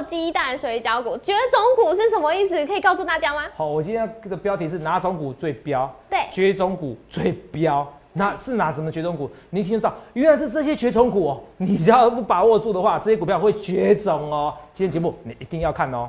货鸡蛋水饺股，绝种股是什么意思？可以告诉大家吗？好，我今天的标题是哪种股最标？对，绝种股最标。那是哪什么绝种股？你听到，原来是这些绝种股哦。你只要不把握住的话，这些股票会绝种哦。今天节目你一定要看哦。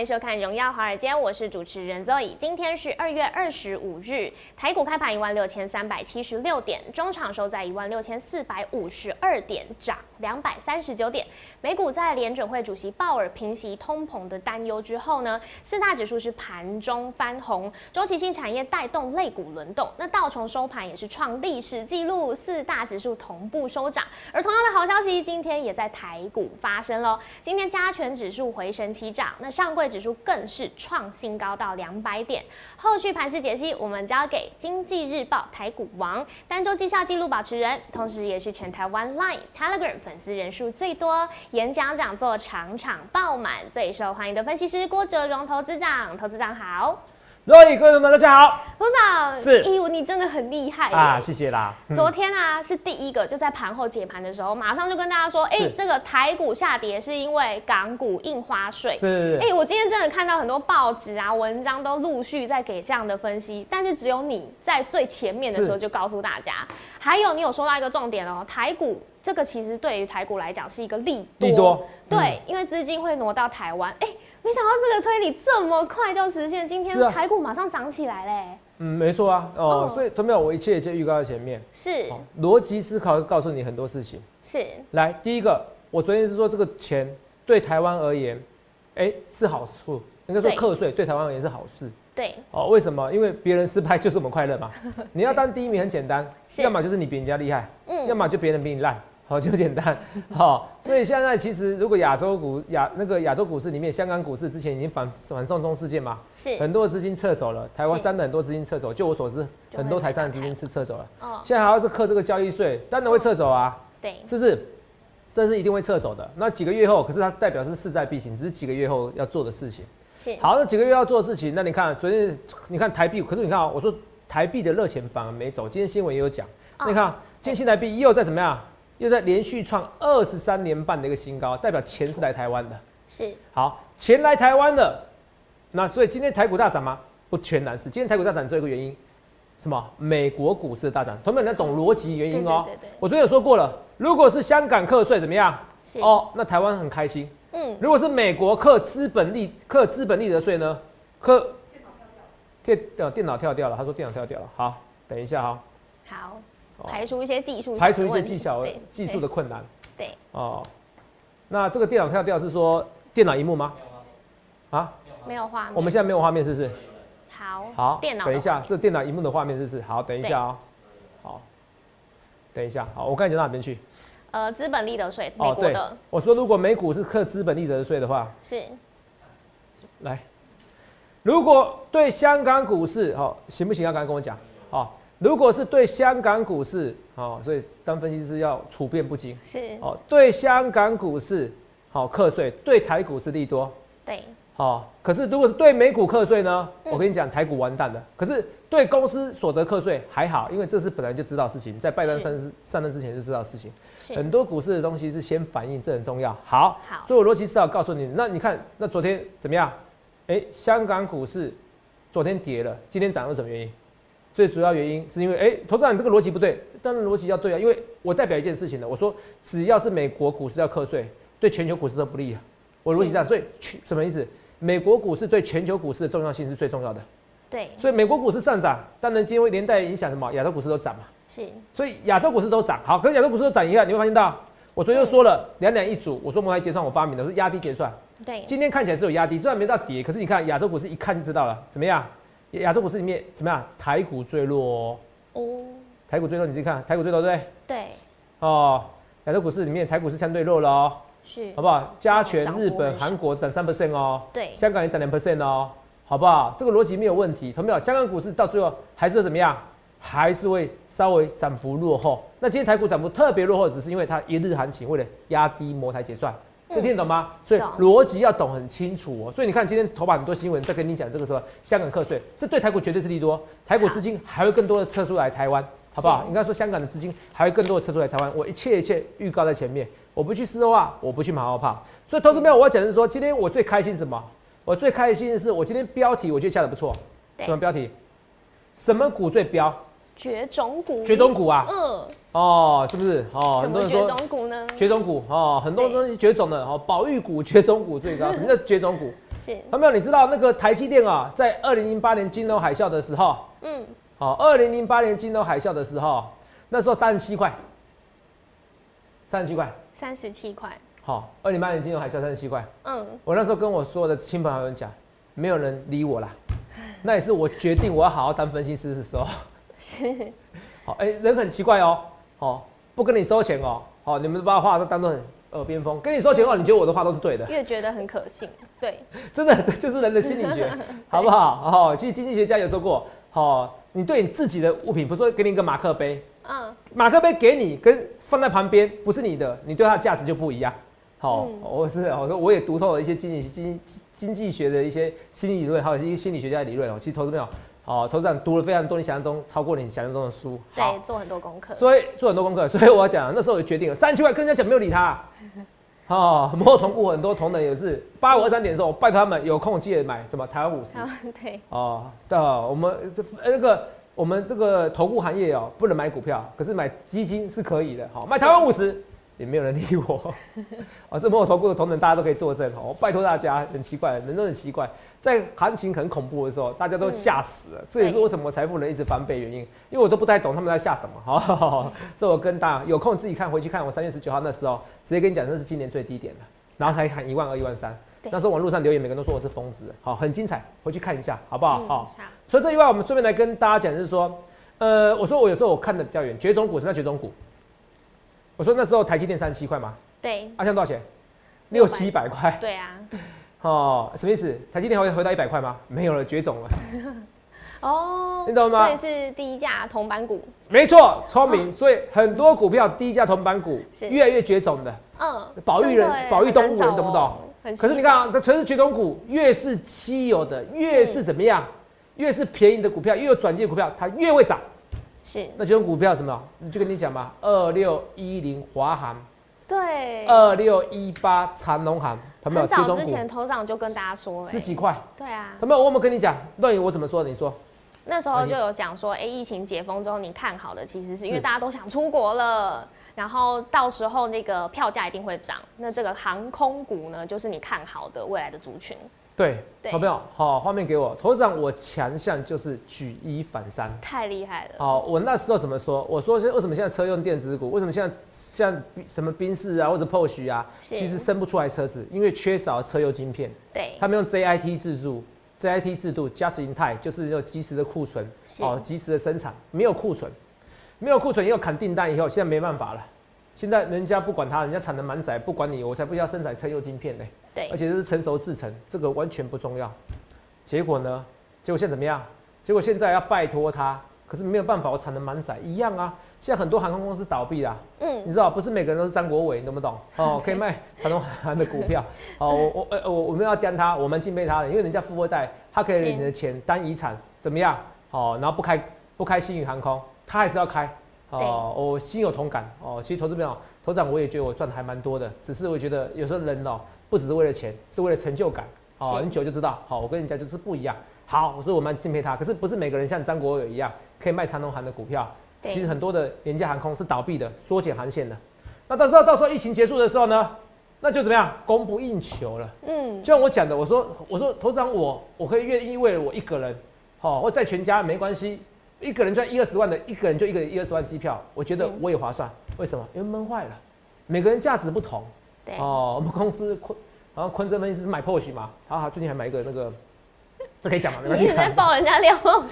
迎收看《荣耀华尔街》，我是主持人 Zoe。今天是二月二十五日，台股开盘一万六千三百七十六点，中场收在一万六千四百五十二点，涨两百三十九点。美股在联准会主席鲍尔平息通膨的担忧之后呢，四大指数是盘中翻红，周期性产业带动类股轮动。那道琼收盘也是创历史纪录，四大指数同步收涨。而同样的好消息，今天也在台股发生喽。今天加权指数回升起涨，那上柜指数更是创新高到两百点。后续盘势解析，我们交给经济日报台股王、单周绩效记录保持人，同时也是全台湾 Line、Telegram 粉丝人数最多、演讲讲座场场爆满、最受欢迎的分析师郭哲荣投资长。投资长好。各位观众们，大家好，董事长是，咦，你真的很厉害啊，谢谢啦。昨天啊，是第一个就在盘后解盘的时候，马上就跟大家说，哎，这个台股下跌是因为港股印花税。是，哎，我今天真的看到很多报纸啊、文章都陆续在给这样的分析，但是只有你在最前面的时候就告诉大家。还有，你有说到一个重点哦，台股这个其实对于台股来讲是一个利利多，对，因为资金会挪到台湾，哎。没想到这个推理这么快就实现，今天台股马上涨起来嘞。嗯，没错啊，哦，所以同没有，我一切一切预告在前面。是逻辑思考告诉你很多事情。是，来第一个，我昨天是说这个钱对台湾而言，哎，是好处，应该说课税对台湾而言是好事。对，哦，为什么？因为别人失败就是我们快乐嘛。你要当第一名很简单，要么就是你比人家厉害，嗯，要么就别人比你烂。好就简单，好，所以现在其实如果亚洲股亚那个亚洲股市里面，香港股市之前已经反反送中事件嘛，是很多资金撤走了，台湾三的很多资金撤走，就我所知，很多台上的资金是撤走了，哦，现在还要是克这个交易税，当然会撤走啊，对，是不是？这是一定会撤走的。那几个月后，可是它代表是势在必行，只是几个月后要做的事情。是好，那几个月要做的事情，那你看昨天你看台币，可是你看啊，我说台币的热钱反而没走，今天新闻也有讲，你看今天新台币又在怎么样？又在连续创二十三年半的一个新高，代表钱是来台湾的，是好钱来台湾的，那所以今天台股大涨吗？不全然是，今天台股大涨只有一个原因，什么？美国股市的大涨，同学们懂逻辑原因哦。对对对。我昨天有说过了，如果是香港课税怎么样？是哦，那台湾很开心。嗯。如果是美国课资本利课资本利得税呢？课电脑电脑跳掉了，他说电脑跳掉了。好，等一下哈。好。排除一些技术，排除一些技巧技术的困难。对哦，那这个电脑跳掉是说电脑荧幕吗？啊，没有画面。我们现在没有画面，是不是？好，好，电脑。等一下，是电脑荧幕的画面，是不是？好，等一下哦。好，等一下，好，我刚才讲到哪边去？呃，资本利得税，美国的。我说，如果美股是课资本利得税的话，是。来，如果对香港股市，好，行不行？要刚才跟我讲，好。如果是对香港股市，好，所以当分析师要处变不惊。是，哦，对香港股市好课税，对台股是利多。对，好，可是如果是对美股课税呢？我跟你讲，台股完蛋了。可是对公司所得课税还好，因为这是本来就知道事情，在拜登上任上任之前就知道事情。很多股市的东西是先反应，这很重要。好，好，所以我逻辑思考告诉你，那你看，那昨天怎么样？哎，香港股市昨天跌了，今天涨了，什么原因？最主要原因是因为，哎，投资人这个逻辑不对，当然逻辑要对啊，因为我代表一件事情的，我说只要是美国股市要课税，对全球股市都不利啊。我逻辑这样，所以什么意思？美国股市对全球股市的重要性是最重要的。对。所以美国股市上涨，当然今天会连带影响什么？亚洲股市都涨嘛。是。所以亚洲股市都涨，好，可是亚洲股市都涨一下，你会发现到，我昨天又说了两两一组，我说摩来结算我发明的是压低结算。对。今天看起来是有压低，虽然没到跌，可是你看亚洲股市一看就知道了，怎么样？亚洲股市里面怎么样？台股最弱哦，台股最弱，你自己看，台股最弱对不对？对。哦，亚洲股市里面台股是相对弱了哦，是，好不好？加权、日本、韩国涨三 percent 哦，对，香港也涨两 percent 哦，好不好？这个逻辑没有问题，同没有？香港股市到最后还是怎么样？还是会稍微涨幅落后。那今天台股涨幅特别落后，只是因为它一日行情为了压低摩台结算，这听得懂吗？所以逻辑要懂很清楚哦。所以你看今天头版很多新闻在跟你讲这个什么香港课税，这对台股绝对是利多，台股资金还会更多的撤出来台湾，好不好？应该说香港的资金还会更多的撤出来台湾，我一切一切预告在前面，我不去四周啊，我不去马后炮。所以投资朋友，我要讲的是说，今天我最开心什么？我最开心的是我今天标题我觉得下的不错，什么标题？什么股最标？绝种股，绝种股啊！嗯，哦，是不是？哦，什么绝很多人说种股呢？绝种股哦，很多对东西绝种的哦，保育股、绝种股最高。什么叫绝种股？是，有没有？你知道那个台积电啊，在二零零八年金融海啸的时候，嗯，哦，二零零八年金融海啸的时候，那时候三十七块，三十七块。三十七块，好，二零零八年金融海啸三十七块。嗯，我那时候跟我所有的亲朋好友讲，没有人理我啦。那也是我决定我要好好当分析师的时候。好，哎、人很奇怪哦，哦，不跟你收钱哦，哦，你们把话都当做很耳边风，跟你收钱哦，你觉得我的话都是对的，越觉得很可信，对，真的，这就是人的心理学，好不好？哦，其实经济学家有说过，哦，你对你自己的物品，比如说给你一个马克杯，嗯，马克杯给你跟放在旁边不是你的，你对它的价值就不一样。好、嗯我是我说我也读透了一些经济经经济学的一些心理理论，还有一些心理学家的理论哦。其实投资没有，哦，投资长读了非常多你想象中超过你想象中的书。好对，做很多功课，所以做很多功课，所以我要讲，那时候我就决定了，三千块跟人家讲没有理他。哦，摩尔同股很多同仁也是八五二三点的时候，我拜托他们有空记得买什么台湾五十啊，对，哦，对哦，我们这呃那个我们这个投顾行业哦，不能买股票，可是买基金是可以的。好、买台湾五十也没有人理我。哦，这摩尔投顾的同仁大家都可以作证哦。拜托大家，很奇怪，人都很奇怪，在行情很恐怖的时候，大家都吓死了。这也是为什么财富人一直翻倍原因，因为我都不太懂他们在吓什么。好、这我跟大家有空自己看回去看，我三月十九号那时候直接跟你讲，那是今年最低点了，然后还喊一万二、一万三。对那时候网络上留言，每个人都说我是疯子，好，很精彩，回去看一下，好不好？嗯好、除了这以外，我们顺便来跟大家讲，就是说，呃，我说我有时候我看的比较远，绝种股什么叫绝种股？我说那时候台积电三十七块嘛，对，啊，现在多少钱？六七百块，对啊，哦，什么意思？台积电会回到一百块吗？没有了，绝种了。哦，你懂吗所以是低价铜板股，没错，聪明。所以很多股票低价铜板股是越来越绝种的，嗯，保育人保育动物人懂不懂可是你看啊，它全是绝种股，越是稀有的，越是怎么样？越是便宜的股票，越有转机的股票，它越会涨。是，那这种股票什么？就跟你讲嘛，二六一零华航，对，二六一八长隆航，有没有？很早之前头上就跟大家说了，十几块，对啊，有没有？我有没有跟你讲？段宇我怎么说？你说那时候就有讲说，哎、疫情解封之后，你看好的其实是因为大家都想出国了，然后到时候那个票价一定会涨。那这个航空股呢，就是你看好的未来的族群，对，对好没有？好，画面给我。头长，我强项就是举一反三。太厉害了。好，我那时候怎么说？我说是为什么现在车用电子股？为什么现在像什么宾士啊或者 Porsche 啊，其实生不出来车子，因为缺少车用晶片。对，他们用 JIT 制度，JIT 制度 just in time 就是要及时的库存，是哦，及时的生产，没有库存，没有库存又砍订单以后，现在没办法了。现在人家不管他，人家产能满载，不管你，我才不要生产车用晶片呢。对而，且这是成熟制成，这个完全不重要。结果呢？结果现在怎么样？结果现在要拜托他，可是没有办法，我产能满载一样啊。现在很多航空公司倒闭啦，嗯，你知道不是每个人都是张国伟，你懂不懂？哦，可以卖长隆航的股票。哦，我我呃我我们要刁他，我们敬佩他的，因为人家富二代，他可以领你的钱当遗产，怎么样？哦，然后不开不开新宇航空，他还是要开。哦，我心有同感。哦，其实投资朋友，头长我也觉得我赚的还蛮多的，只是我觉得有时候人哦，不只是为了钱，是为了成就感。哦，是很久就知道。好，我跟人家就是不一样。好，所以我蛮敬佩他。可是不是每个人像张国友一样可以卖长龙航的股票。其实很多的廉价航空是倒闭的，缩减航线的。那到时候到时候疫情结束的时候呢，那就怎么样，供不应求了。嗯，就像我讲的，我说我说头长我我可以愿意为了我一个人，好、或带全家没关系，一个人赚一二十万的，一个人就一个一二十万机票，我觉得我也划算。为什么？因为闷坏了，每个人价值不同。对，哦，我们公司昆，然后昆真分析师买 Porsche 嘛，好好，最近还买一个那个，这可以讲吗？没关系你一直，在爆人家料，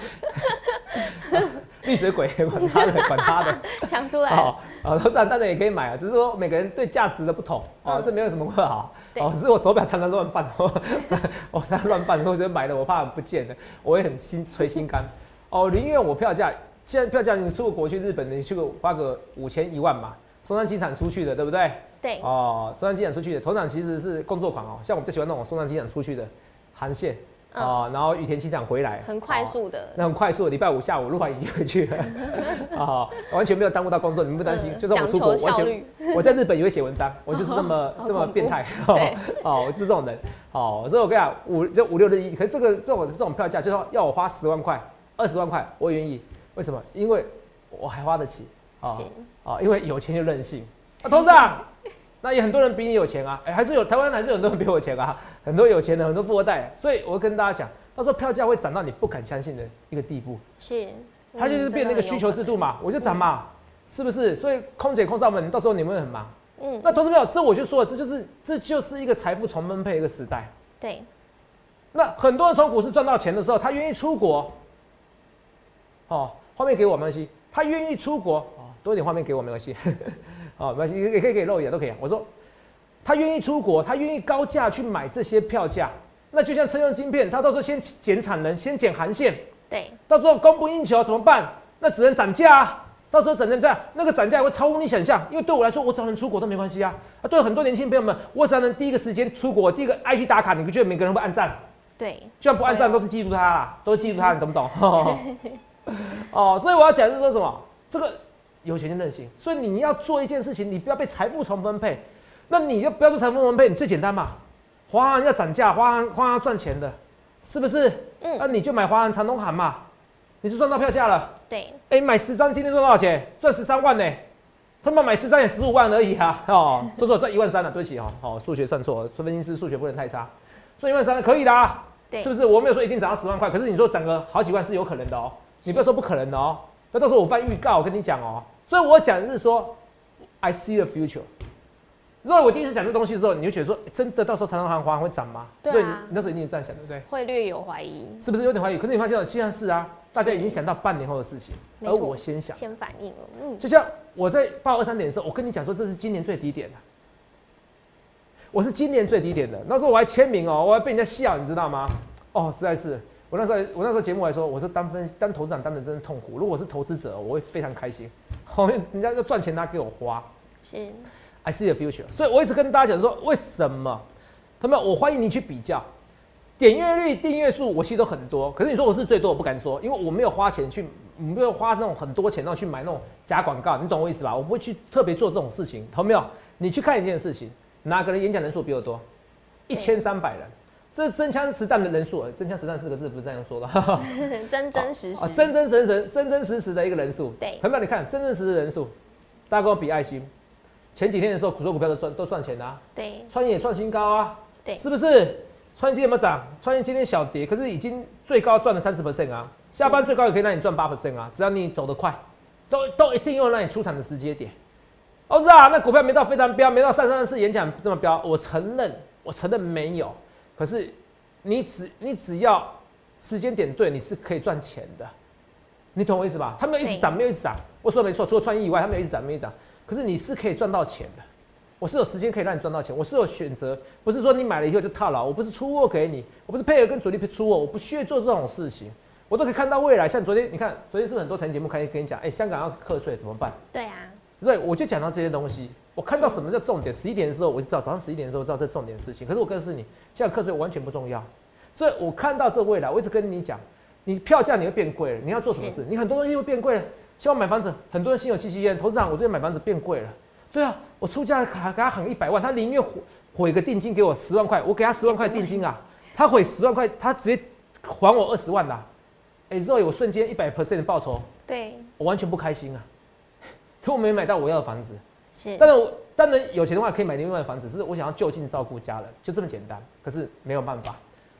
绿水鬼，管他的，管他的。抢出来，哦，哦，都是当然也可以买啊，只是说每个人对价值的不同哦，嗯这没有什么不好。对哦，只是我手表常常乱放，我常常乱放，所以我觉得买了我怕不见了，我也很心捶心肝。哦，宁愿我票价现在票价你出个国去日本，你去个花个五千一万嘛，松山机场出去的，对不对？对，哦，松山机场出去的，头场其实是工作狂哦，像我们最喜欢那种松山机场出去的航线。哦，然后羽田机场回来，很快速的，那很快速的，礼拜五下午录完影就回去了，啊，完全没有耽误到工作，你们不担心？就算我出国，完全我在日本也会写文章，我就是这么 这么变态，哦，我是这种人，哦，所以我跟你讲，五就五六日一，可是这个这种这种票价，就是说要我花十万块、二十万块，我愿意，为什么？因为我还花得起，啊啊，因为有钱就任性，啊，董事长。那也很多人比你有钱啊，哎，还是有台湾还是有很多人比我有钱啊，很多有钱的，很多富二代，所以我会跟大家讲，到时候票价会涨到你不敢相信的一个地步。是，它就是变那个需求制度嘛，我就涨嘛，是不是？所以空姐、空少们，到时候你们会很忙。嗯。那投资朋友，这我就说了，这就是这就是一个财富重分配一个时代。对。那很多人从股市赚到钱的时候，他愿意出国。哦，画面给我没关系，他愿意出国哦，多一点画面给我没关系。哦，没关系，也可以给露眼都可以。我说，他愿意出国，他愿意高价去买这些票价，那就像车用晶片，他到时候先减产能，先减韩线，对，到时候供不应求怎么办？那只能涨价啊。到时候整成这样，那个涨价会超乎你想象。因为对我来说，我只要能出国都没关系啊。啊，对很多年轻朋友们，我只要能第一个时间出国，第一个爱去打卡，你不觉得每个人会按赞？对，就算不按赞，都是记住他啦，都是记住他，你懂不懂？哦，所以我要讲是说什么？这个。有钱就任性，所以你要做一件事情，你不要被财富重分配，那你就不要做财富重分配，你最简单嘛，华航要涨价，华航华航赚钱的，是不是？嗯，那你就买华航长东航嘛，你是赚到票价了。对，哎，买十张今天赚多少钱？赚十三万呢，他们买十张也十五万而已啊，哦，说错赚一万三了，对不起哦，好，数学算错，说，分析师数学不能太差，赚一万三可以的啊，是不是？我没有说一定涨到十万块，可是你说涨个好几万是有可能的哦，你不要说不可能的哦。那到时候我翻预告，我跟你讲哦。所以我讲的是说，I see the future。如果我第一次讲这东西的时候，你就觉得说，真的到时候长隆航、华航会涨吗？对啊。那时候一定这样想，对不对？会略有怀疑。是不是有点怀疑？可是你发现现在是啊，大家已经想到半年后的事情，而我先想，先反应了。嗯。就像我在报二三点的时候，我跟你讲说，这是今年最低点的。我是今年最低点的，那时候我还签名哦，我还被人家笑，你知道吗？哦，实在是。我那时候，我那时候节目还说，我是当分当投资长当的真的痛苦。如果是投资者，我会非常开心。后面人家要赚钱，他给我花。是，I see the future。所以我一直跟大家讲说，为什么？他们我欢迎你去比较，点阅率、订阅数，我其实都很多。可是你说我是最多，我不敢说，因为我没有花钱去，没有花那种很多钱，然后去买那种假广告。你懂我意思吧？我不会去特别做这种事情。同没有？你去看一件事情，哪个人演讲人数比我多？一千三百人。这真枪实弹的人数，真枪实弹四个字不是这样说的，真真实实，真真实实，真真实实的一个人数。对，朋友们，你看真真实实的人数，大家跟我比爱心。前几天的时候，股说股票都赚都赚钱啊。对，创业也创新高啊。对，是不是？创业今天有没有涨？创业今天小跌，可是已经最高赚了三十 percent 啊。下班最高也可以让你赚八 percent 啊，只要你走得快，都都一定要让你出场的时间点。哦，是啊，那股票没到非常标，没到三三四演讲这么标，我承认，我承认没有。可是，你只你只要时间点对，你是可以赚钱的，你懂我意思吧？它没有一直涨，没有一直涨。我说的没错，除了创意以外，他没有一直涨，没有一直涨。可是你是可以赚到钱的，我是有时间可以让你赚到钱，我是有选择，不是说你买了以后就套牢。我不是出货给你，我不是配合跟主力出货，我不需要做这种事情，我都可以看到未来。像昨天，你看昨天是不是很多财经节目开始跟你讲，哎，香港要课税怎么办？对啊，对，我就讲到这些东西。我看到什么叫重点？十一点的时候我就知道，早上十一点的时候知道这重点事情。可是我告诉你，现在课税完全不重要。所以我看到这未来，我一直跟你讲，你票价你会变贵了，你要做什么事？你很多东西会变贵了。希望买房子，很多人心有戚戚焉。投资长，我最近买房子变贵了。对啊，我出价给给他喊一百万，他宁愿毁个定金给我十万块，我给他十万块定金啊，他毁十万块，他直接还我二十万呐。哎，肉我瞬间一百 percent 的报酬，对我完全不开心啊，可我没买到我要的房子。是，但是我当然有钱的话可以买另外的房子，只是我想要就近照顾家人，就这么简单。可是没有办法，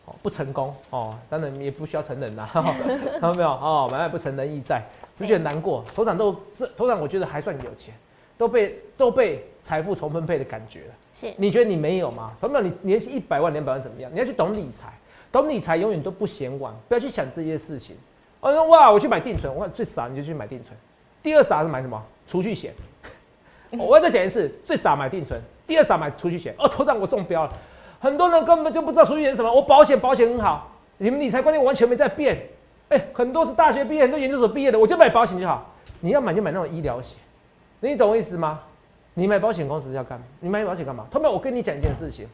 哦，不成功哦，当然也不需要承认呐，看 到没有？哦，买卖不成仁义在，只觉得难过。头场都这头场，我觉得还算有钱，都被都被财富重分配的感觉了。是，你觉得你没有吗？头没有？你年薪一百万、两百万怎么样？你要去懂理财，懂理财永远都不嫌晚，不要去想这些事情。我说哇，我去买定存，我最傻你就去买定存。第二傻是买什么？储蓄险。我要再讲一次，最傻买定存，第二傻买储蓄险。哦，头上我中标了，很多人根本就不知道储蓄险什么。我保险保险很好，你们理财观念完全没在变。哎，很多是大学毕业，很多研究所毕业的，我就买保险就好。你要买就买那种医疗险，你懂我意思吗？你买保险公司要干？你买保险干嘛？他们我跟你讲一件事情，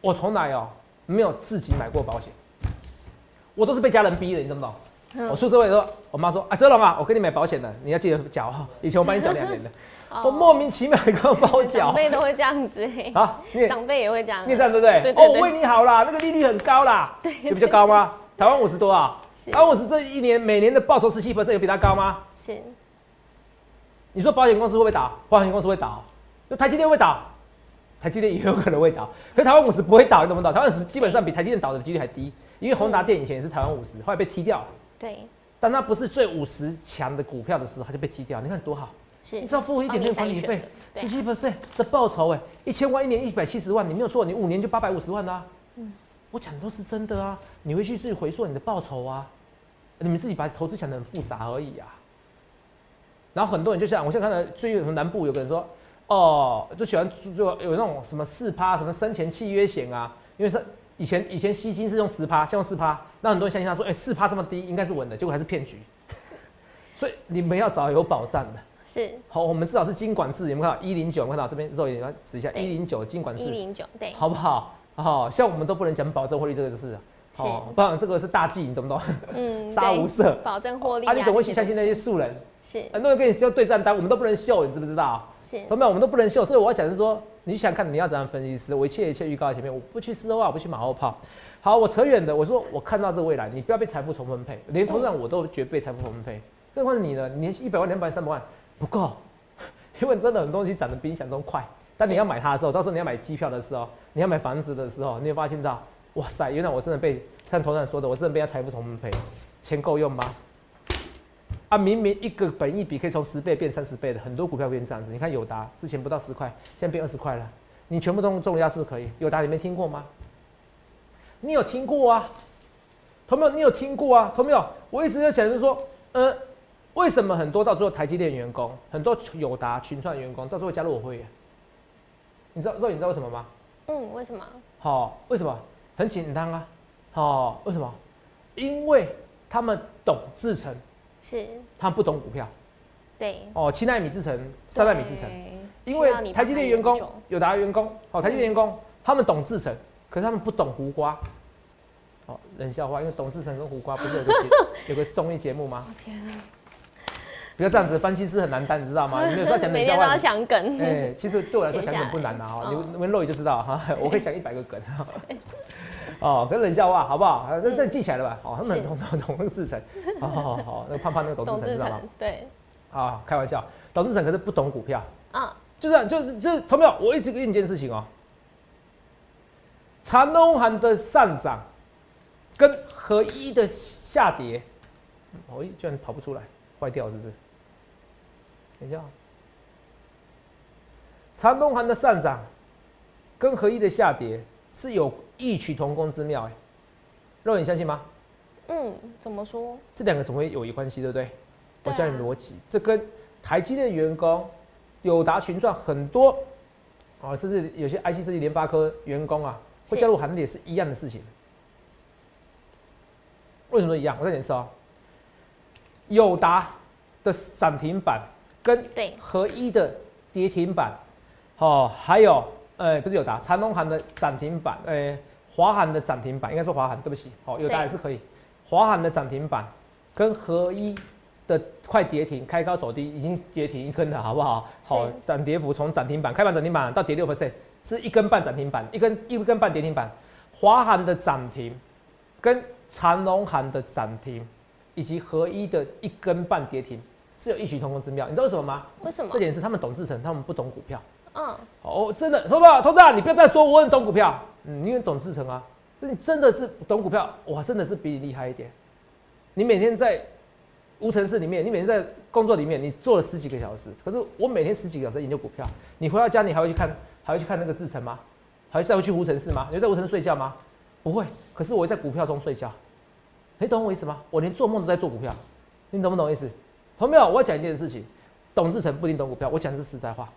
我从来哦没有自己买过保险，我都是被家人逼的，你懂不懂？我出社会的时候，我妈说：“啊，泽龙啊，我给你买保险的，你要记得缴哈。以前我帮你缴两年的，我莫名其妙跟我帮我缴。”长辈都会这样子啊，长辈也会这样，你这样对不对？哦，我为你好啦，那个利率很高啦，对，比较高吗？台湾五十多啊，台湾五十这一年每年的报酬十七 percent 有比它高吗？是。你说保险公司会不会倒？保险公司会倒，就台积电会倒，台积电也有可能会倒，可是台湾五十不会倒，你懂不懂？台湾五十基本上比台积电倒的几率还低，因为宏达电以前也是台湾五十，后来被踢掉了。对，但它不是最五十强的股票的时候，它就被踢掉。你看多好，是，你只要付一点点管理费，十七 percent 的报酬，哎，一千万一年一百七十万，你没有错，你五年就八百五十万啦。嗯，我讲的都是真的啊，你会去自己回溯你的报酬啊，你们自己把投资想的很复杂而已啊。然后很多人就像我现在看到最近什么南部有个人说，哦，就喜欢就有那种什么四趴什么生前契约险啊，因为是。以前以前吸金是用十趴，先用四趴，那很多人相信他说，哎，四趴这么低，应该是稳的，结果还是骗局。所以你们要找有保障的。是。好，我们至少是金管制，有没有看到一零九？看到这边肉眼要指一下一零九金管制。一零九，对。好不好？好，像我们都不能讲保证获利这个事。好，不然这个是大忌，你懂不懂？嗯。杀无赦。保证获利。啊，你怎么会相信那些素人？是。很多人跟你交对账单，我们都不能秀，你知不知道？是。同学我们都不能秀，所以我要讲是说，你想看你要怎样分析师，我一切一切预告在前面，我不去试的话，我不去马后炮。好，我扯远的。我说我看到这未来，你不要被财富重分配，连头上我都觉得被财富重分配。更何况是你呢？你一百万、两百万、三百万不够，因为真的很多东西涨得比你想中快。但你要买它的时候，到时候你要买机票的时候，你要买房子的时候，你会发现到，哇塞，原来我真的被看投资人说的，我真的被他财富重分配，钱够用吗？啊，明明一个本益比可以从十倍变三十倍的，很多股票变这样子。你看友达之前不到十块，现在变二十块了，你全部都重压是不是可以？友达你没听过吗？你有听过啊，同没有？你有听过啊，同没有？我一直在讲，就是说，呃，为什么很多到最后台积电员工，很多友达群创员工到最后加入我会员？你知道？肉，你知道为什么吗？嗯，为什么？好，为什么？很简单啊，好，为什么？因为他们懂制程，是，他们不懂股票，对，哦，七纳米制程，三纳米制程，因为台积电员工、友达员工，哦，台积电员工，他们懂制程。可是他们不懂胡瓜，哦，冷笑话，因为董志成跟胡瓜不是有个节 有个综艺节目吗？天啊！不要这样子，分析师很难担，你知道吗？你有时候讲冷笑话，要想梗。哎，其实对我来说想梗不难啊，哈，你们肉眼就知道哈，我可以想一百个梗。哦，跟冷笑话好不好？那那记起来了吧？哦，他们很懂 懂懂那个志成，好好好，那个胖胖那个 董志成知道吗？对。啊，开玩笑，董志成可是不懂股票啊，就这样，就是这，同没有？我一直跟你一件事情哦。长隆行的上涨跟合一的下跌，哦，居然跑不出来，坏掉是不是？等一下，长隆行的上涨跟合一的下跌是有异曲同工之妙哎，肉眼相信吗？嗯，怎么说？这两个总会有一关系，对不对？我教你逻辑，这跟台积电员工、友达群创很多啊，甚至有些 IC 设计、联发科员工啊。会加入行列是一样的事情，为什么一样？我再解释哦。友达的涨停板跟合一的跌停板，哦，还有呃，不是友达，长隆行的涨停板，呃，华航的涨停板，应该说华航，对不起，好，友达也是可以。华航的涨停板跟合一的快跌停，开高走低，已经跌停一根了，好不好？好，涨跌幅从涨停板开盘涨停板到跌六 percent。是一根半涨停板，一根一根半跌停板。华航的涨停，跟长隆行的涨停，以及合一的一根半跌停，是有异曲同工之妙。你知道为什么吗？为什么？这点是他们懂制成，他们不懂股票。嗯。哦，真的，投资投资啊，你不要再说我很懂股票。嗯，你很懂志成啊。那你真的是懂股票，哇真的是比你厉害一点。你每天在无尘室里面，你每天在工作里面，你做了十几个小时，可是我每天十几个小时研究股票。你回到家，你还会去看？还会去看那个志成吗？还会再回去无尘室吗？你会在无尘睡觉吗？不会。可是我会在股票中睡觉。你懂我意思吗？我连做梦都在做股票。你懂不懂意思？懂没有？我要讲一件事情。董志成不一定懂股票。我讲的是实在话。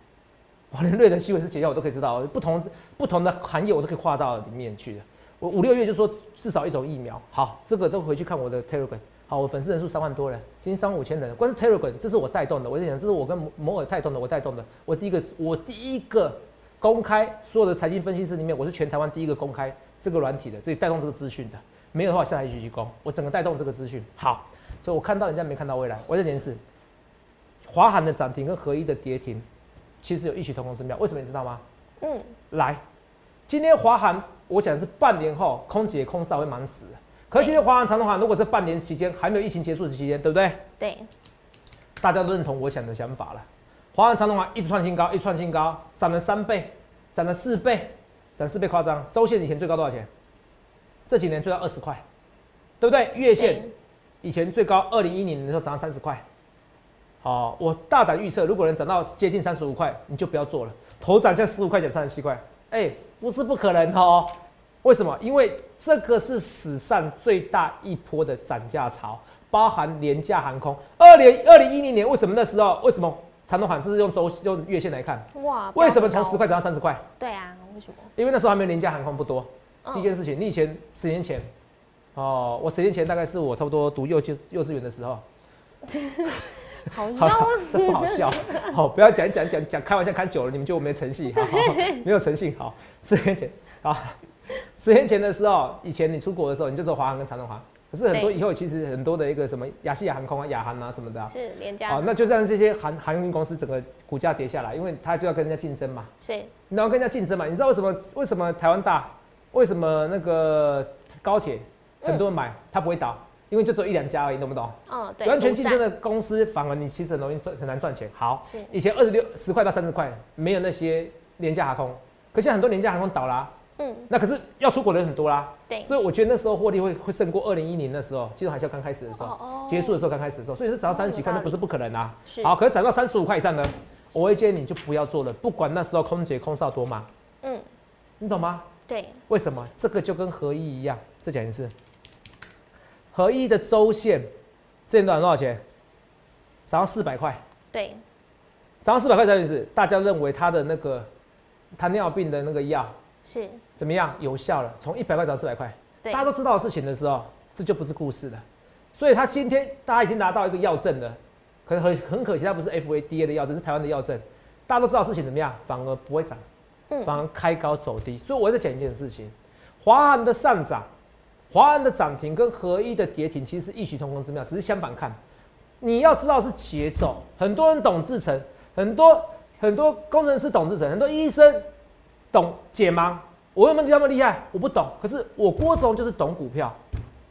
我连瑞德西韦是解药我都可以知道。不同不同的行业我都可以跨到里面去的。我五六月就说至少一种疫苗。好，这个都回去看我的 Telegram。好，我粉丝人数三万多人，今天三万五千人，光是 Telegram 这是我带动的，我在想这是我跟摩尔带动的，我带动的，我第一个我第一个公开所有的财经分析师里面，我是全台湾第一个公开这个软体的，这里带动这个资讯的，没有的话下台继续攻，我整个带动这个资讯，好，所以我看到人家没看到未来，我这件事，华航的涨停跟合一的跌停，其实有异曲同工之妙，为什么你知道吗？嗯，来，今天华航我讲的是半年后空姐空少会忙死。可是今天华航、长荣航，如果这半年期间还没有疫情结束的期间，对不对？对，大家都认同我想的想法了。华航、长荣航一直创新高，一创新高，涨了三倍，涨了四倍，涨四倍夸张。周线以前最高多少钱？这几年最高二十块，对不对？月线以前最高二零一零年的时候涨到三十块。好，我大胆预测，如果能涨到接近三十五块，你就不要做了。头涨像十五块减三十七块，哎，不是不可能哦。为什么？因为这个是史上最大一波的涨价潮，包含廉价航空。二零二零一零年为什么那时候？为什么长东航这是用周用月线来看？哇！为什么从十块涨到三十块？对啊，为什么？因为那时候还没有廉价航空不多。第一件事情，你以前十年前，哦，我十年前大概是我差不多读幼稚幼稚园的时候。好笑，这不好笑。好，不要讲讲讲讲开玩笑，看久了你们就没诚信，好，没有诚信。好，十年前啊。十年前的时候，以前你出国的时候，你就走华航跟长荣航。可是很多以后其实很多的一个什么亚细亚航空啊、亚航啊什么的，是廉价。哦，那就让这些航航运公司整个股价跌下来，因为它就要跟人家竞争嘛。是。然后跟人家竞争嘛？你知道为什么？为什么台湾大？为什么那个高铁很多人买，它不会倒？因为就只有一两家而已，懂不懂？哦，对。完全竞争的公司，反而你其实很容易赚，很难赚钱。好。是。以前二十六十块到三十块，没有那些廉价航空，可现在很多廉价航空倒啦。嗯，那可是要出国的人很多啦，对，所以我觉得那时候获利会会胜过二零一零那时候金融海啸刚开始的时候，结束的时候刚开始的时候，所以是涨到三十几块那不是不可能啊。好，可是涨到三十五块以上呢，我会建议你就不要做了，不管那时候空姐空少多吗，嗯，你懂吗？对，为什么？这个就跟合一一样，再讲一次，合一的周线这段多少钱？涨到四百块，对，涨到四百块才意思，大家认为它的那个糖尿病的那个药。是怎么样有效了？从一百块涨到四百块，大家都知道的事情的时候，这就不是故事了。所以他今天大家已经拿到一个药证了，可能很很可惜，它不是 FDA 的药证，是台湾的药证。大家都知道事情怎么样，反而不会涨，反而开高走低。所以我在讲一件事情：华航的上涨，华安的涨停跟合一的跌停，其实是异曲同工之妙，只是相反看。你要知道是节奏，很多人懂制程，很多很多工程师懂制程，很多医生。懂解盲？我有没有那么厉害？我不懂。可是我郭总就是懂股票，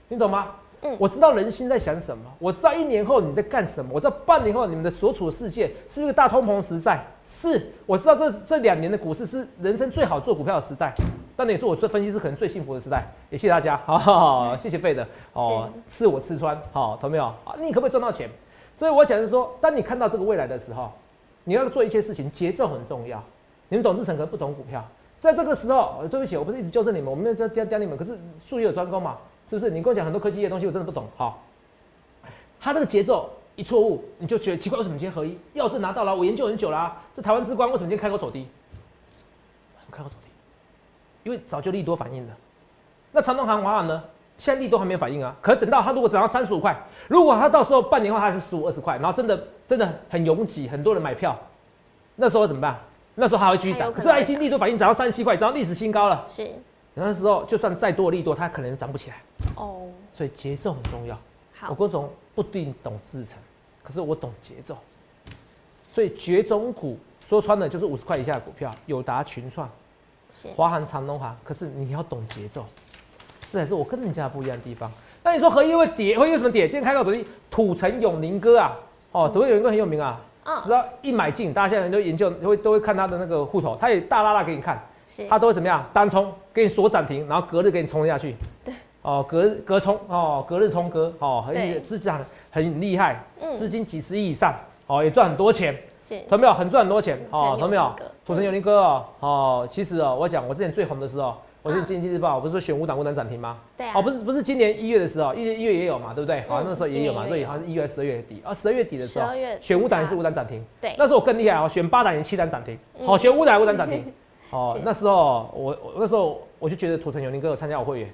你懂吗？嗯，我知道人心在想什么，我知道一年后你在干什么，我知道半年后你们的所处的世界是不是大通膨时代？是，我知道这这两年的股市是人生最好做股票的时代，但也是我做分析师可能最幸福的时代。也谢谢大家，好，谢谢费的哦，吃我吃穿，好，懂没有？啊，你可不可以赚到钱？所以我讲是说，当你看到这个未来的时候，你要做一些事情，节奏很重要。你们董事层可能不懂股票，在这个时候，对不起，我不是一直纠正你们，我没有教教教你们。可是术业有专攻嘛，是不是？你跟我讲很多科技的东西，我真的不懂。好，他这个节奏一错误，你就觉得奇怪，为什么今天合一药证拿到了？我研究很久啦，这台湾之光为什么今天开口走低？开口走低，因为早就利多反应了。那长东航、华航呢？现在利多还没有反应啊。可是等到它如果涨到三十五块，如果它到时候半年后它是十五、二十块，然后真的真的很拥挤，很多人买票，那时候怎么办？那时候还会继续涨，可是它已经利多反应涨到三十七块，涨到历史新高了。是，那时候就算再多的力度，它可能涨不起来。哦，所以节奏很重要。好，我郭总不一定懂制程，可是我懂节奏。所以绝种股说穿了就是五十块以下的股票，友达、群创、华航、长东航。可是你要懂节奏，这才是我跟人家不一样的地方。那你说合一会跌，会为什么跌？今天开高走低，土城永宁哥啊，哦，所谓永宁哥很有名啊。只要一买进，大家现在都研究，会都会看他的那个户头，他也大拉拉给你看，他都会怎么样？单冲给你锁涨停，然后隔日给你冲下去。对，哦，隔隔冲哦，隔日冲隔哦，很资金很厉害，资金几十亿以上，哦，也赚很多钱。是，懂没有？很赚很多钱。哦，懂没有？土城有林哥哦，哦，其实哦，我讲我之前最红的时候。我是经济日报，不是说选五档五档涨停吗？对哦，不是不是今年一月的时候，一月一月也有嘛，对不对？好，那时候也有嘛，对，好像是一月十二月底，啊，十二月底的时候，选五档也是五档涨停。对，那时候我更厉害啊，选八档也七档涨停。好，选五档五档涨停。哦，那时候我我那时候我就觉得土城有林哥有参加我会员，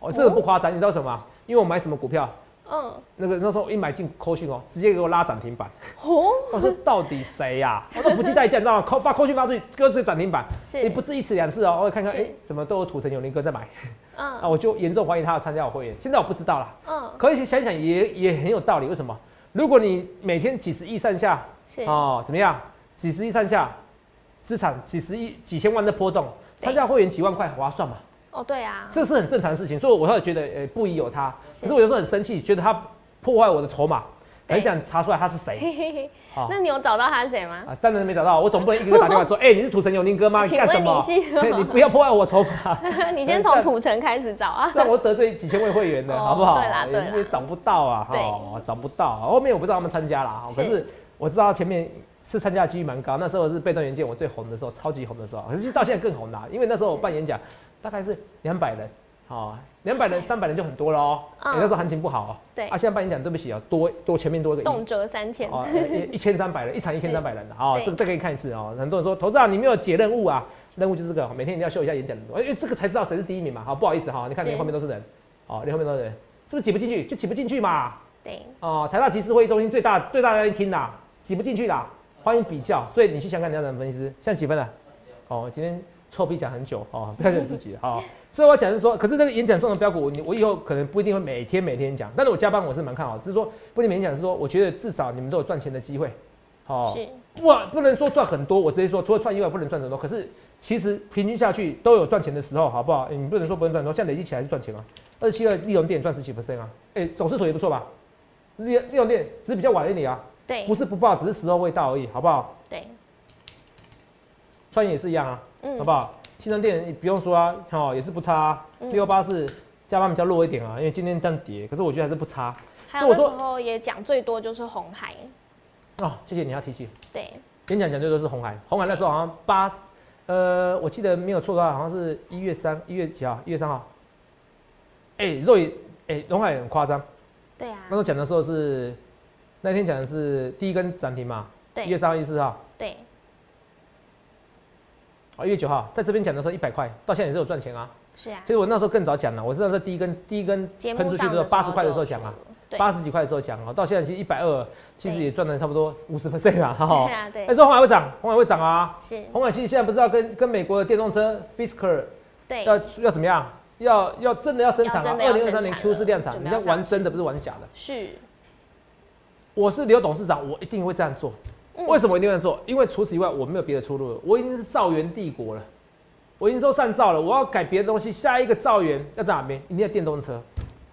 哦，这个不夸张，你知道什么？因为我买什么股票，嗯，那个那时候一买进扣讯哦，直接给我拉涨停板。哦，我说到底谁呀、我都不计代价，你知道吗？扣发扣讯发出去，搁这涨停板，是你不止一次两次哦，我看看，是哎、怎么都有土城有林哥在买，啊，嗯我就严重怀疑他要参加我会员。现在我不知道啦，嗯，可以想想也也很有道理。为什么？如果你每天几十亿上下，是哦，怎么样？几十亿上下，资产几十亿、几千万的波动，对参加会员几万块划算嘛？哦，对啊，这是很正常的事情，所以我会觉得，呃，不疑有他。可是我有时候很生气，觉得他破坏我的筹码，很想查出来他是谁。嘿嘿嘿，好那你有找到他是谁吗？啊，当然没找到，我总不能一个个打电话说，哎、你是土城有宁哥吗？你干什么？你 你不要破坏我筹码，你先从土城开始找啊。这样我得罪几千位会员的，哦好不好？对啦对啦也找不到啊，哈哦，找不到啊。后面我不知道他们参加了，哦可是是我知道前面是参加的几率蛮高。那时候是被动元件我最红的时候，超级红的时候，可是到现在更红啦，因为那时候我办演讲，大概是两百人，哦，两百人、三百人就很多了哦。嗯。欸那时候行情不好哦。对。啊，现在办演讲，对不起啊，多多前面多一个亿。动辄三千，哦，一千三百人，一场一千三百人的哦，对。这个再给你看一次哦。很多人说，投资长你没有解任务啊，任务就是这个，每天一定要秀一下演讲的，因为这个才知道谁是第一名嘛。好，不好意思哈，你看是连后面都是人，哦，连后面都是人，是不是挤不进去？就挤不进去嘛。对，哦，台大集思会议中心最大最大的一厅啦，挤不进去啦，欢迎比较。所以你去想看你要怎么分析师，现在几分了？哦，今天臭屁讲很久哦，不要讲自己了 哦。所以我讲是说，可是这个演讲中的标股，我我以后可能不一定会每天每天讲，但是我加班我是蛮看好，只是说不一定每天讲，是说我觉得至少你们都有赚钱的机会。哦，是，哇，不能说赚很多，我直接说，除了赚以外不能赚很多。可是其实平均下去都有赚钱的时候，好不好？你不能说不能赚很多，现在累积起来是赚钱啊。二十七个利荣店赚十几 percent 啊，哎、走势图也不错吧？利利荣店只是比较晚一点啊，对不，是不报，只是时候未到而已，好不好？对，创业也是一样啊，嗯好不好？新能店你不用说啊，哦也是不差、啊，嗯六八四加班比较弱一点啊，因为今天这样跌，可是我觉得还是不差还有那时候也讲最多就是红海，哦。谢谢你要提起，对，演讲讲最多是红海，红海那时候好像八，呃，我记得没有错的话，好像是一月三，一月几号？一月三号。哎、肉眼，哎、红海很夸张，对啊那时，候讲的时候是那天讲的是第一根涨停嘛，对一月，三号、一月四号，对，啊，一月九号，在这边讲的时候一百块，到现在也是有赚钱啊。是啊其，实我那时候更早讲了，我知道是第一根第一根喷出去的时候八十块的时候讲啊，，对，八十几块的时候讲啊，到现在其实一百二，其实也赚了差不多五十 percent 啊，哈 对。啊，对但，是红海会涨，红海会涨啊。是，红海其实现在不是要跟跟美国的电动车 Fisker 对，要要怎么样？要要真的要生产啊！二零二三年 Q 四量产，了你要玩真的，不是玩假的。是，我是刘董事长，我一定会这样做。嗯为什么一定会这样做？因为除此以外，我没有别的出路了。我已经是造园帝国了，我已经说上造了，我要改别的东西。下一个造园要在哪边？一定要电动车，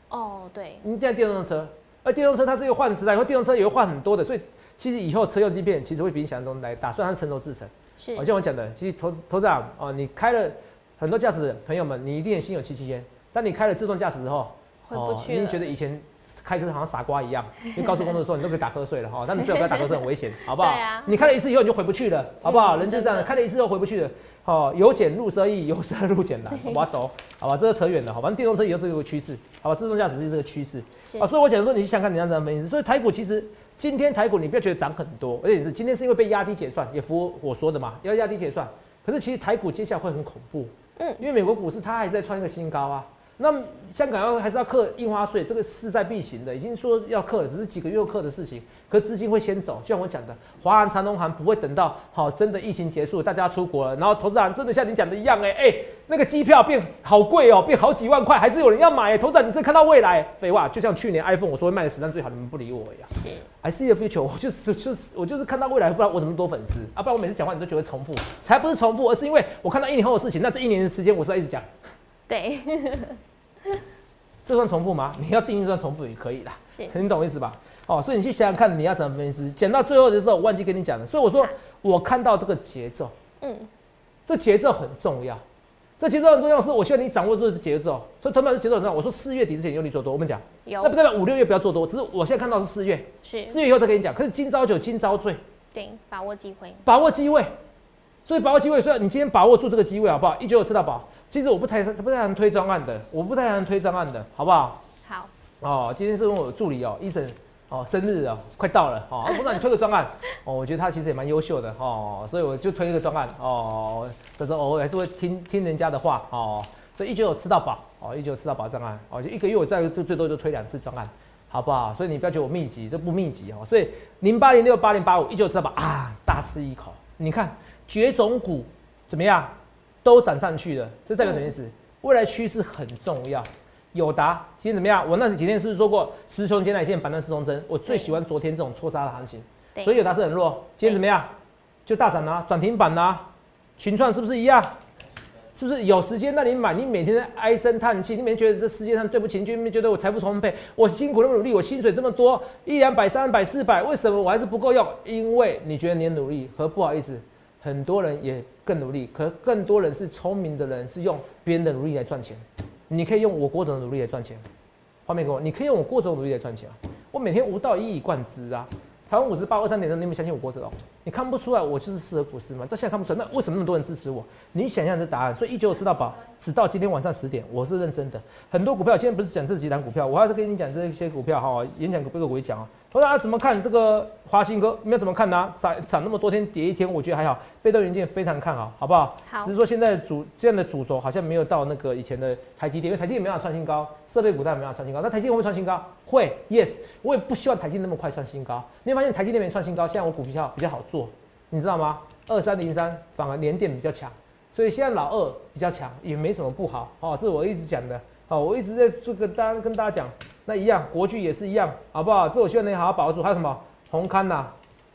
哦，对，一定要电动车。而电动车它是一个换时代，以后电动车也会换很多的，所以其实以后车用晶片其实会比你想象中来大。虽然它是成熟制成，是哦，，像我讲的，其实投资投资长哦，你开了很多驾驶朋友们，你一定也心有戚戚焉。当你开了自动驾驶之后，回不去了你觉得以前开车好像傻瓜一样，因为高速公路的时候你都可以打瞌睡了哈，但你最好不要打瞌睡，很危险，好不好？啊你开了一次以后你就回不去了，好不好？嗯人就这样，开了一次又回不去了。哦，由俭入奢易，由奢入俭难，我懂，好吧？这个扯远了，好吧？电动车以后是个趋势，好吧？自动驾驶是这个趋势啊，所以我讲说，你去想看你要怎么分析。所以台股其实今天台股你不要觉得涨很多，而且是今天是因为被压低结算，也符合我说的嘛，要压低结算。可是其实台股接下来会很恐怖，嗯因为美国股市它还在创一个新高啊。那么香港要还是要课印花税，这个势在必行的，已经说要课了，只是几个月后课的事情。可资金会先走，就像我讲的，华航、长隆航不会等到好真的疫情结束，大家出国了，然后投资人真的像你讲的一样、哎哎，那个机票变好贵哦，变好几万块，还是有人要买、哎投资人你真看到未来？废话，就像去年 iPhone 我说会卖的实战最好，你们不理我一样。是，I see the future，我就是就是我就是看到未来，不然我怎么多粉丝啊？不然我每次讲话你都觉得重复，才不是重复，而是因为我看到一年后的事情，那这一年的时间我是要一直讲，对，这算重复吗？你要定义算重复也可以啦，是，你懂我意思吧？哦，所以你去想想看你要怎么分析。讲到最后的时候，我忘记跟你讲了，所以我说好我看到这个节奏，嗯，这节奏很重要。这节奏很重要，是我希望你掌握住这节奏。所以同样是节奏很重要。我说四月底之前用力做多，我们讲，有那不代表五六月不要做多，只是我现在看到是四月，是，四月以后再跟你讲。可是今朝酒今朝醉，对，把握机会，把握机会，所以把握机会，所以你今天把握住这个机会好不好？一九九吃到饱。其实我不太不太常推专案的，我不太常推专案的，好不好？好，哦，今天是问我助理哦，医生哦，生日哦，快到了哦，我让你推个专案哦，我觉得他其实也蛮优秀的哦，所以我就推一个专案哦，这时候偶尔还是会听听人家的话哦，所以一九有吃到饱哦，一九九吃到饱专案哦，就一个月我再最最多就推两次专案。好不好？所以你不要觉得我密集，这不密集哦。所以零八零六八零八五一九吃到饱啊，大吃一口。你看绝种股怎么样，都涨上去了，这代表什么意思？未来趋势很重要。友达今天怎么样？我那几天是不是说过十穷减奶线板凳四重针？我最喜欢昨天这种错杀的行情，所以友达是很弱。今天怎么样？就大涨啊，涨停板啊，群创是不是一样？是不是有时间让你买？你每天在唉声叹气，你每天觉得这世界上对不起，你就觉得我财富充沛，我辛苦那么努力，我薪水这么多，一两百、三百、四百，为什么我还是不够用？因为你觉得你的努力和不好意思，很多人也更努力，可更多人是聪明的人，是用别人的努力来赚钱。你可以用我郭总的努力来赚钱，画面给我。你可以用我郭总努力来赚钱啊！我每天无道一以贯之啊！台湾五十八二三点钟，你有没有相信我郭总？你看不出来我就是适合股市吗？到现在看不出来，那为什么那么多人支持我？你想想这答案。所以一九五吃到饱，直到今天晚上十点，我是认真的。很多股票今天不是讲这几档股票，我还是跟你讲这些股票哈。演讲各个股讲啊。我说啊，怎么看这个华兴哥？没有怎么看呢？涨涨那么多天，跌一天，我觉得还好。被动元件非常看好，好不好？好。只是说现在主这样的主轴好像没有到那个以前的台积电，因为台积电没法创新高，设备股但没法创新高。那台积电会不会创新高？会，yes。我也不希望台积电那么快创新高。你会发现台积电没创新高，现在我股票比较好做，你知道吗？二三零三反而连电比较强，所以现在老二比较强，也没什么不好哦。这是我一直讲的，哦，我一直在这个大家跟大家讲。那一样，国巨也是一样，好不好？这我希望你好好把握住。还有什么红勘呐？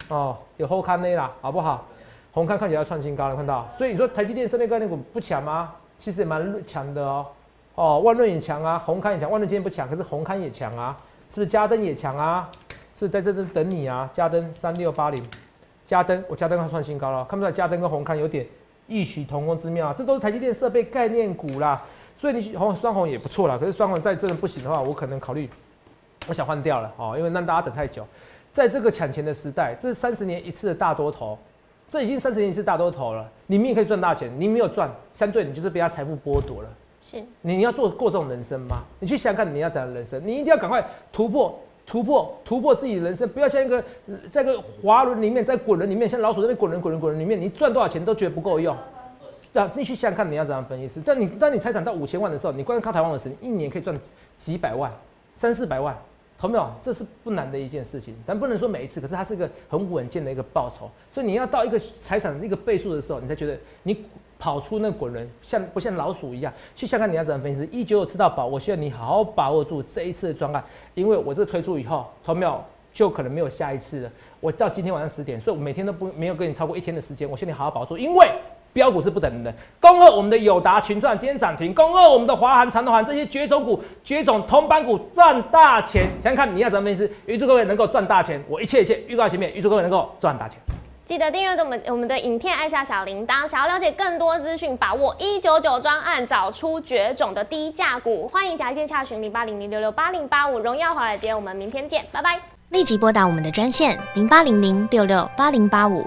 哦，有后勘内啦，好不好？红勘看起来要创新高了，看到？所以你说台积电设备概念股不强吗？其实也蛮强的哦。哦，万润也强啊，红勘也强。万润今天不强，可是红勘也强啊。是不是嘉登也强啊？是在这等等你啊？嘉登三六八零，嘉登我嘉登它创新高了，看不出来嘉登跟红勘有点异曲同工之妙啊？这都是台积电设备概念股啦。所以你红双红也不错啦，可是双红再真的不行的话，我可能考虑，我想换掉了哦，因为让大家等太久。在这个抢钱的时代，这是三十年一次的大多头，这已经三十年一次大多头了。你明明可以赚大钱，你没有赚，相对你就是被他财富剥夺了。是，你要做过这种人生吗？你去想想看，你要怎样人生？你一定要赶快突破，突破，突破自己的人生，不要像一个在个滑轮里面，在滚轮里面，像老鼠在那滚轮滚轮滚轮里面，你赚多少钱都觉得不够用。那你去想想看，你要怎样分析？是，但你当你财产到五千万的时候，你光靠台湾的时，一年可以赚几百万、三四百万，懂没有？这是不难的一件事情，但不能说每一次，可是它是一个很稳健的一个报酬。所以你要到一个财产的一个倍数的时候，你才觉得你跑出那滚轮，像不像老鼠一样？去想看你要怎样分析？一九九吃到饱，我希望你好好把握住这一次的专案，因为我这推出以后，懂没有？就可能没有下一次了。我到今天晚上十点，所以我每天都不没有跟你超过一天的时间，我希望你好好把握住，因为。标股是不等的，恭贺我们的友达群创今天涨停，恭贺我们的华航、长通航这些绝种股、绝种同板股赚大钱。想想看，你要怎么分析？预祝各位能够赚大钱，我一切一切预告前面，预祝各位能够赚大钱。记得订阅我们我们的影片，按下小铃铛。想要了解更多资讯，把握一九九专案，找出绝种的低价股。欢迎加电洽询零八零零六六八零八五，荣耀华尔街。我们明天见，拜拜。立即拨打我们的专线零八零零六六八零八五。